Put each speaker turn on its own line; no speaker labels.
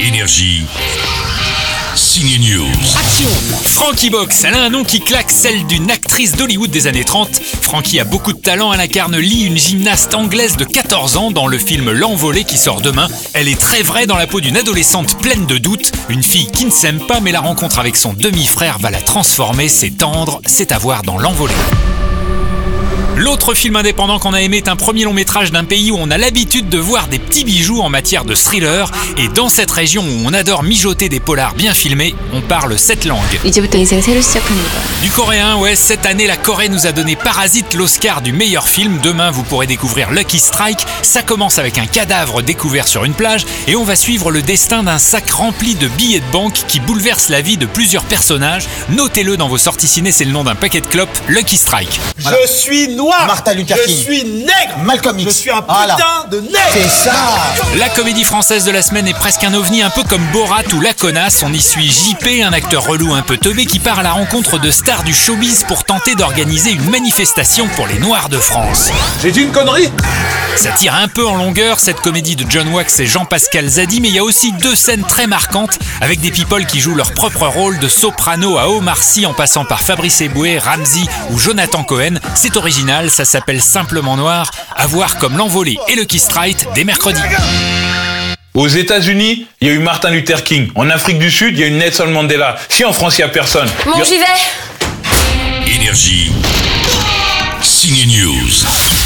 Énergie. Signe News.
Action Frankie Box, elle a un nom qui claque celle d'une actrice d'Hollywood des années 30. Frankie a beaucoup de talent, elle incarne Lee, une gymnaste anglaise de 14 ans dans le film L'Envolée qui sort demain. Elle est très vraie dans la peau d'une adolescente pleine de doutes, une fille qui ne s'aime pas mais la rencontre avec son demi-frère va la transformer, c'est tendre, c'est à dans L'Envolée. L'autre film indépendant qu'on a aimé est un premier long métrage d'un pays où on a l'habitude de voir des petits bijoux en matière de thriller. Et dans cette région où on adore mijoter des polars bien filmés, on parle sept langues. Du coréen, ouais, cette année, la Corée nous a donné Parasite l'Oscar du meilleur film. Demain, vous pourrez découvrir Lucky Strike. Ça commence avec un cadavre découvert sur une plage et on va suivre le destin d'un sac rempli de billets de banque qui bouleverse la vie de plusieurs personnages. Notez-le dans vos sorties ciné, c'est le nom d'un paquet de clopes, Lucky Strike.
Je suis
Martin Luther
Je suis nègre.
Malcolm X.
Je suis un putain
Voilà.
de nègre.
C'est ça
La comédie française de la semaine est presque un ovni, un peu comme Borat ou La Connasse. On y suit JP, un acteur relou un peu teubé qui part à la rencontre de stars du showbiz pour tenter d'organiser une manifestation pour les Noirs de France.
J'ai dit une connerie?
Ça tire un peu en longueur cette comédie de John Wax et Jean-Pascal Zadi, mais il y a aussi deux scènes très marquantes avec des people qui jouent leur propre rôle de soprano à Omar Sy en passant par Fabrice Eboué, Ramsey ou Jonathan Cohen. C'est original, ça s'appelle Simplement Noir, à voir comme l'envolée et le Kiss Strike dès mercredi.
Aux États-Unis, il y a eu Martin Luther King. En Afrique du Sud, il y a eu Nelson Mandela. Si en France, il n'y a personne.
Bon,
a-
j'y vais
Énergie. Signe News.